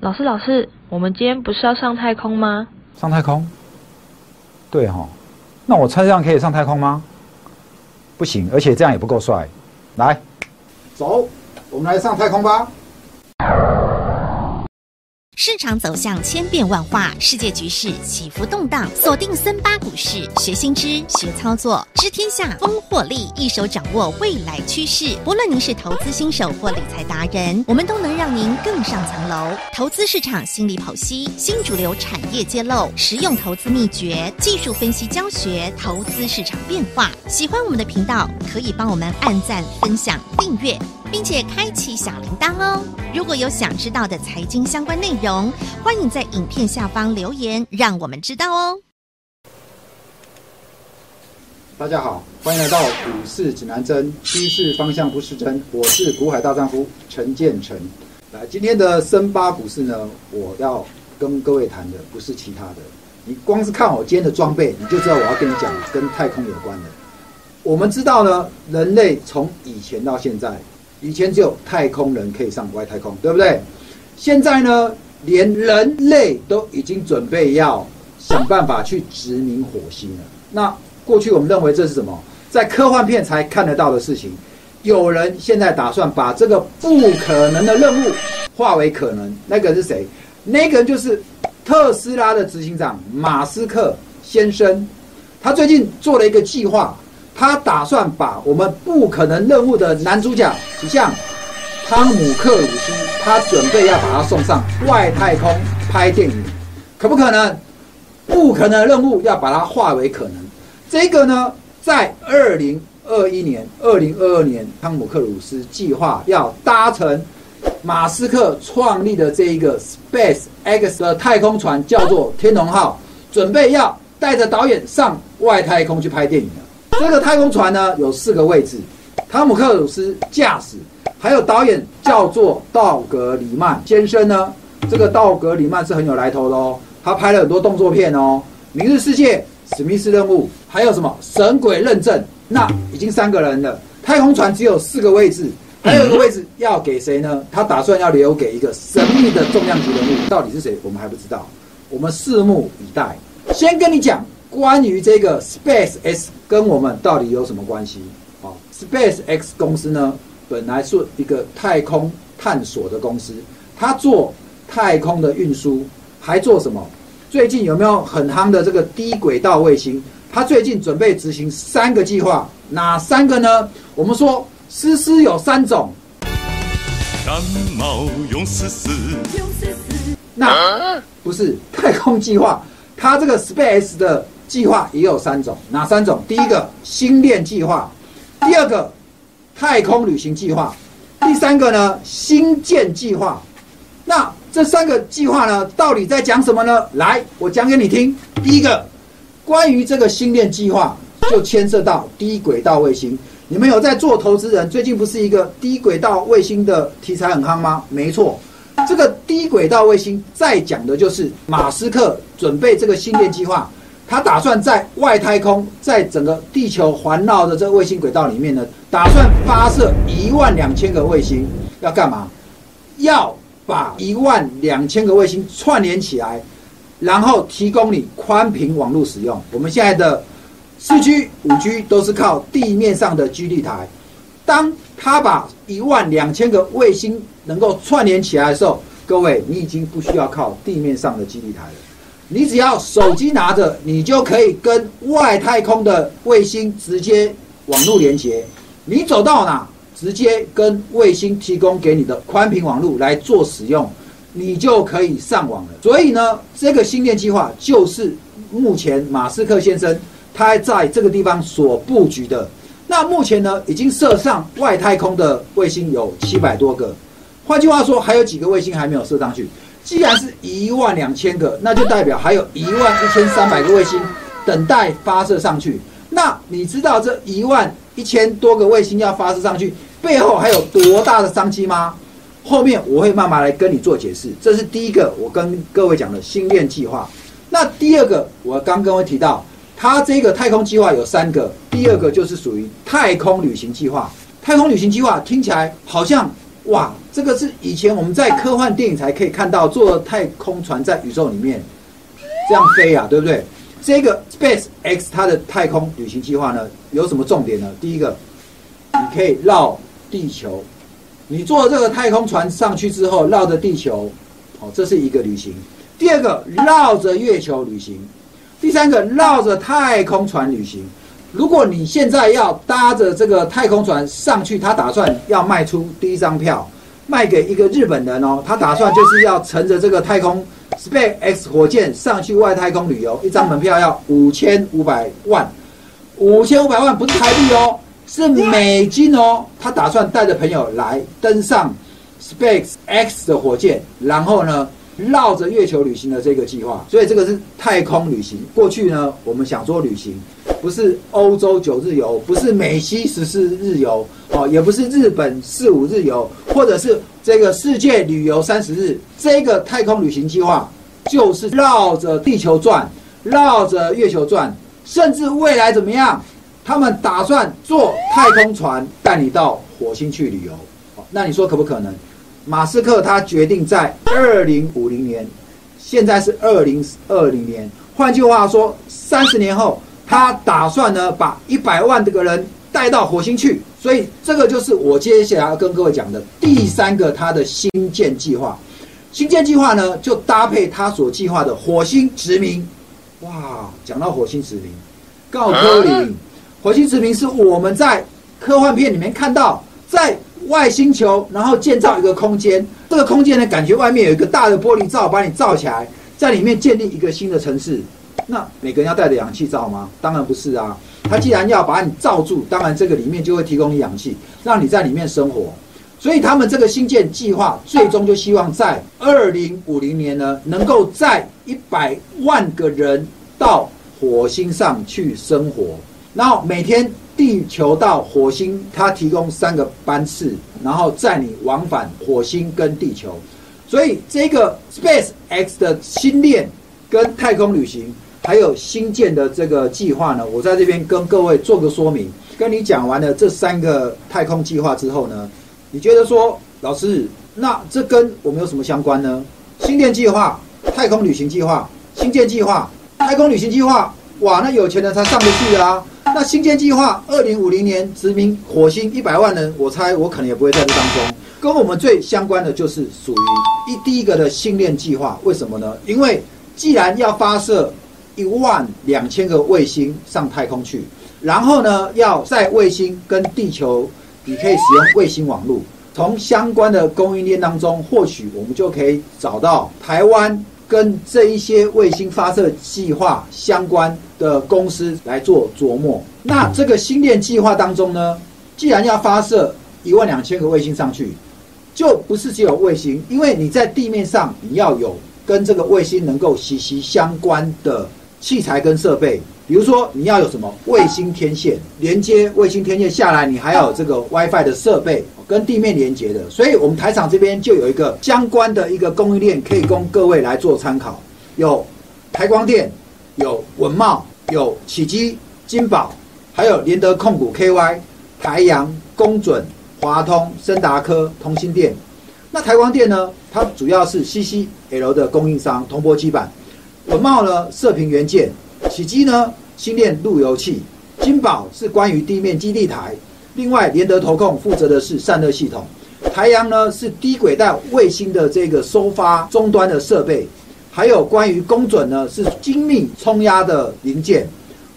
老师，老师，我们今天不是要上太空吗？上太空？对哈，那我穿这样可以上太空吗？不行，而且这样也不够帅。来，走，我们来上太空吧。市场走向千变万化，世界局势起伏动荡。锁定森巴股市，学新知，学操作，知天下，风获利，一手掌握未来趋势。不论您是投资新手或理财达人，我们都能让您更上层楼。投资市场心理剖析，新主流产业揭露，实用投资秘诀，技术分析教学，投资市场变化。喜欢我们的频道，可以帮我们按赞、分享、订阅。并且开启小铃铛哦！如果有想知道的财经相关内容，欢迎在影片下方留言，让我们知道哦。大家好，欢迎来到股市指南针，趋势方向不是真。我是股海大丈夫陈建成。来，今天的深八股市呢，我要跟各位谈的不是其他的，你光是看我今天的装备，你就知道我要跟你讲跟太空有关的。我们知道呢，人类从以前到现在。以前只有太空人可以上外太空，对不对？现在呢，连人类都已经准备要想办法去殖民火星了。那过去我们认为这是什么？在科幻片才看得到的事情。有人现在打算把这个不可能的任务化为可能。那个是谁？那个人就是特斯拉的执行长马斯克先生。他最近做了一个计划。他打算把我们不可能任务的男主角，像汤姆克鲁斯，他准备要把他送上外太空拍电影，可不可能？不可能任务要把它化为可能。这个呢，在二零二一年、二零二二年，汤姆克鲁斯计划要搭乘马斯克创立的这一个 Space X 的太空船，叫做天龙号，准备要带着导演上外太空去拍电影了。这个太空船呢有四个位置，汤姆克鲁斯驾驶，还有导演叫做道格里曼先生呢。这个道格里曼是很有来头的哦，他拍了很多动作片哦，《明日世界》、《史密斯任务》，还有什么《神鬼认证》。那已经三个人了，太空船只有四个位置，还有一个位置要给谁呢？他打算要留给一个神秘的重量级人物，到底是谁？我们还不知道，我们拭目以待。先跟你讲。关于这个 Space X 跟我们到底有什么关系？啊，Space X 公司呢，本来是一个太空探索的公司，它做太空的运输，还做什么？最近有没有很夯的这个低轨道卫星？它最近准备执行三个计划，哪三个呢？我们说思思有三种，感冒用思思，那不是太空计划，它这个 Space 的。计划也有三种，哪三种？第一个星链计划，第二个太空旅行计划，第三个呢星舰计划。那这三个计划呢，到底在讲什么呢？来，我讲给你听。第一个，关于这个星链计划，就牵涉到低轨道卫星。你们有在做投资人？最近不是一个低轨道卫星的题材很夯吗？没错，这个低轨道卫星在讲的就是马斯克准备这个星链计划。他打算在外太空，在整个地球环绕的这个卫星轨道里面呢，打算发射一万两千个卫星，要干嘛？要把一万两千个卫星串联起来，然后提供你宽频网络使用。我们现在的四 G、五 G 都是靠地面上的基地台，当他把一万两千个卫星能够串联起来的时候，各位，你已经不需要靠地面上的基地台了。你只要手机拿着，你就可以跟外太空的卫星直接网络连接。你走到哪，直接跟卫星提供给你的宽频网络来做使用，你就可以上网了。所以呢，这个星链计划就是目前马斯克先生他在这个地方所布局的。那目前呢，已经射上外太空的卫星有七百多个，换句话说，还有几个卫星还没有射上去。既然是一万两千个，那就代表还有一万一千三百个卫星等待发射上去。那你知道这一万一千多个卫星要发射上去，背后还有多大的商机吗？后面我会慢慢来跟你做解释。这是第一个，我跟各位讲的星链计划。那第二个，我刚刚会提到，它这个太空计划有三个，第二个就是属于太空旅行计划。太空旅行计划听起来好像。哇，这个是以前我们在科幻电影才可以看到，坐太空船在宇宙里面这样飞啊，对不对？这个 Space X 它的太空旅行计划呢，有什么重点呢？第一个，你可以绕地球，你坐这个太空船上去之后，绕着地球，哦，这是一个旅行。第二个，绕着月球旅行；第三个，绕着太空船旅行。如果你现在要搭着这个太空船上去，他打算要卖出第一张票，卖给一个日本人哦，他打算就是要乘着这个太空 Space X 火箭上去外太空旅游，一张门票要五千五百万，五千五百万不是台币哦，是美金哦。他打算带着朋友来登上 Space X 的火箭，然后呢？绕着月球旅行的这个计划，所以这个是太空旅行。过去呢，我们想说旅行，不是欧洲九日游，不是美西十四日游，哦，也不是日本四五日游，或者是这个世界旅游三十日。这个太空旅行计划就是绕着地球转，绕着月球转，甚至未来怎么样？他们打算坐太空船带你到火星去旅游。那你说可不可能？马斯克他决定在二零五零年，现在是二零二零年，换句话说，三十年后，他打算呢把一百万这个人带到火星去。所以这个就是我接下来要跟各位讲的第三个他的新建计划。新建计划呢，就搭配他所计划的火星殖民。哇，讲到火星殖民，告科林，火星殖民是我们在科幻片里面看到在。外星球，然后建造一个空间，这个空间呢，感觉外面有一个大的玻璃罩把你罩起来，在里面建立一个新的城市。那每个人要带着氧气罩吗？当然不是啊。他既然要把你罩住，当然这个里面就会提供你氧气，让你在里面生活。所以他们这个新建计划，最终就希望在二零五零年呢，能够载一百万个人到火星上去生活，然后每天。地球到火星，它提供三个班次，然后载你往返火星跟地球。所以这个 Space X 的新链跟太空旅行，还有新建的这个计划呢，我在这边跟各位做个说明。跟你讲完了这三个太空计划之后呢，你觉得说，老师，那这跟我们有什么相关呢？新链计划、太空旅行计划、新建计划、太空旅行计划，哇，那有钱人才上得去啊！那新建计划，二零五零年殖民火星一百万人，我猜我可能也不会在这当中。跟我们最相关的就是属于一第一个的星链计划。为什么呢？因为既然要发射一万两千个卫星上太空去，然后呢，要在卫星跟地球，你可以使用卫星网络。从相关的供应链当中，或许我们就可以找到台湾。跟这一些卫星发射计划相关的公司来做琢磨。那这个星链计划当中呢，既然要发射一万两千个卫星上去，就不是只有卫星，因为你在地面上你要有跟这个卫星能够息息相关的器材跟设备。比如说，你要有什么卫星天线连接卫星天线下来，你还要有这个 WiFi 的设备跟地面连接的。所以，我们台厂这边就有一个相关的一个供应链，可以供各位来做参考。有台光电，有文茂，有启基、金宝，还有联德控股 KY、台阳、工准、华通、森达科、同心电。那台光电呢？它主要是 CCL 的供应商，铜箔基板。文茂呢，射频元件。起基呢，芯链路由器；金宝是关于地面基地台；另外联德投控负责的是散热系统；台阳呢是低轨道卫星的这个收发终端的设备；还有关于工准呢是精密冲压的零件；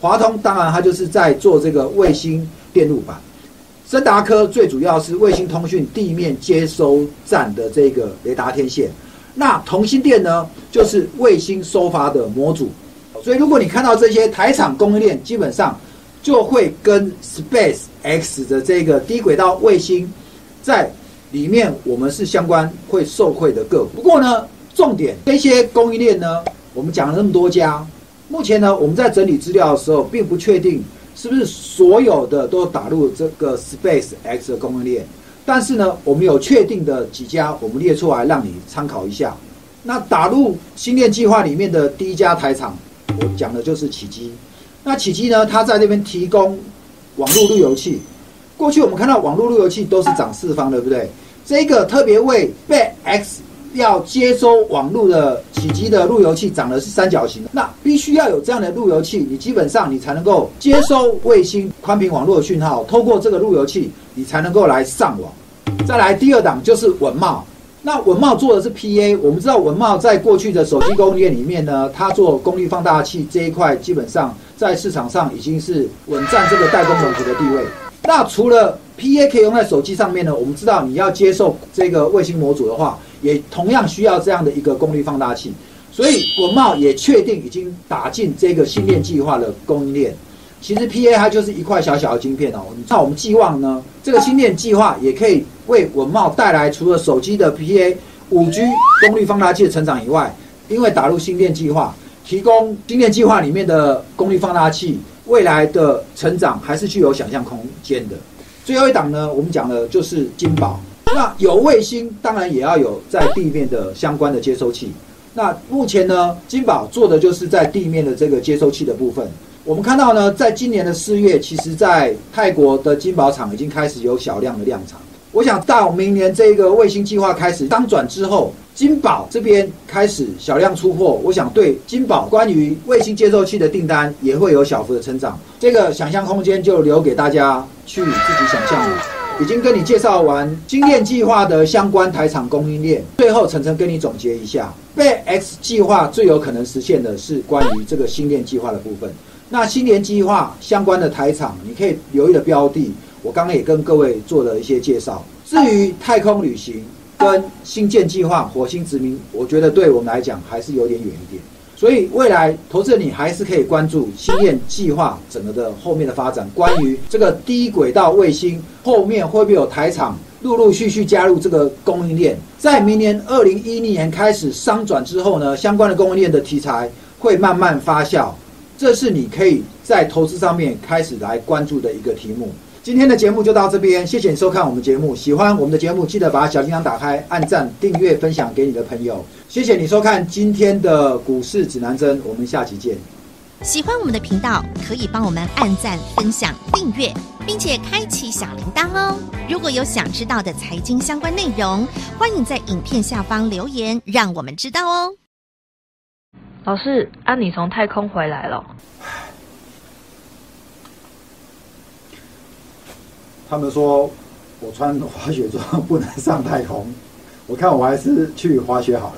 华通当然它就是在做这个卫星电路板；森达科最主要是卫星通讯地面接收站的这个雷达天线；那同心电呢就是卫星收发的模组。所以，如果你看到这些台厂供应链，基本上就会跟 Space X 的这个低轨道卫星在里面，我们是相关会受惠的个股。不过呢，重点这些供应链呢，我们讲了那么多家，目前呢，我们在整理资料的时候，并不确定是不是所有的都打入这个 Space X 的供应链。但是呢，我们有确定的几家，我们列出来让你参考一下。那打入新链计划里面的第一家台厂。我讲的就是起基，那起基呢？它在那边提供网络路由器。过去我们看到网络路由器都是长四方，对不对？这个特别为 BX 要接收网络的起机的路由器长的是三角形，那必须要有这样的路由器，你基本上你才能够接收卫星宽频网络的讯号，透过这个路由器，你才能够来上网。再来第二档就是文茂，那文茂做的是 PA，我们知道文茂在过去的手机供应链里面呢，它做功率放大器这一块，基本上在市场上已经是稳占这个代工龙头的地位。那除了 PA 可以用在手机上面呢，我们知道你要接受这个卫星模组的话，也同样需要这样的一个功率放大器。所以文茂也确定已经打进这个星链计划的供应链。其实 PA 它就是一块小小的晶片哦。那我们寄望呢，这个星链计划也可以为文茂带来除了手机的 PA、五 G 功率放大器的成长以外，因为打入星链计划，提供星链计划里面的功率放大器未来的成长还是具有想象空间的。最后一档呢，我们讲的就是金宝。那有卫星，当然也要有在地面的相关的接收器。那目前呢，金宝做的就是在地面的这个接收器的部分。我们看到呢，在今年的四月，其实在泰国的金宝厂已经开始有小量的量产。我想到明年这个卫星计划开始当转之后，金宝这边开始小量出货，我想对金宝关于卫星接收器的订单也会有小幅的成长。这个想象空间就留给大家去自己想象了。已经跟你介绍完精炼计划的相关台厂供应链，最后晨晨跟你总结一下，被 X 计划最有可能实现的是关于这个新链计划的部分。那新年计划相关的台厂，你可以留意的标的，我刚刚也跟各位做了一些介绍。至于太空旅行跟星舰计划、火星殖民，我觉得对我们来讲还是有点远一点。所以未来投资人你还是可以关注星链计划整个的后面的发展。关于这个低轨道卫星后面会不会有台厂陆陆续续加入这个供应链？在明年二零一零年开始商转之后呢，相关的供应链的题材会慢慢发酵。这是你可以在投资上面开始来关注的一个题目。今天的节目就到这边，谢谢你收看我们节目。喜欢我们的节目，记得把小铃铛打开，按赞、订阅、分享给你的朋友。谢谢你收看今天的股市指南针，我们下期见。喜欢我们的频道，可以帮我们按赞、分享、订阅，并且开启小铃铛哦。如果有想知道的财经相关内容，欢迎在影片下方留言，让我们知道哦。老师，安妮从太空回来了？他们说我穿滑雪装 不能上太空，我看我还是去滑雪好了。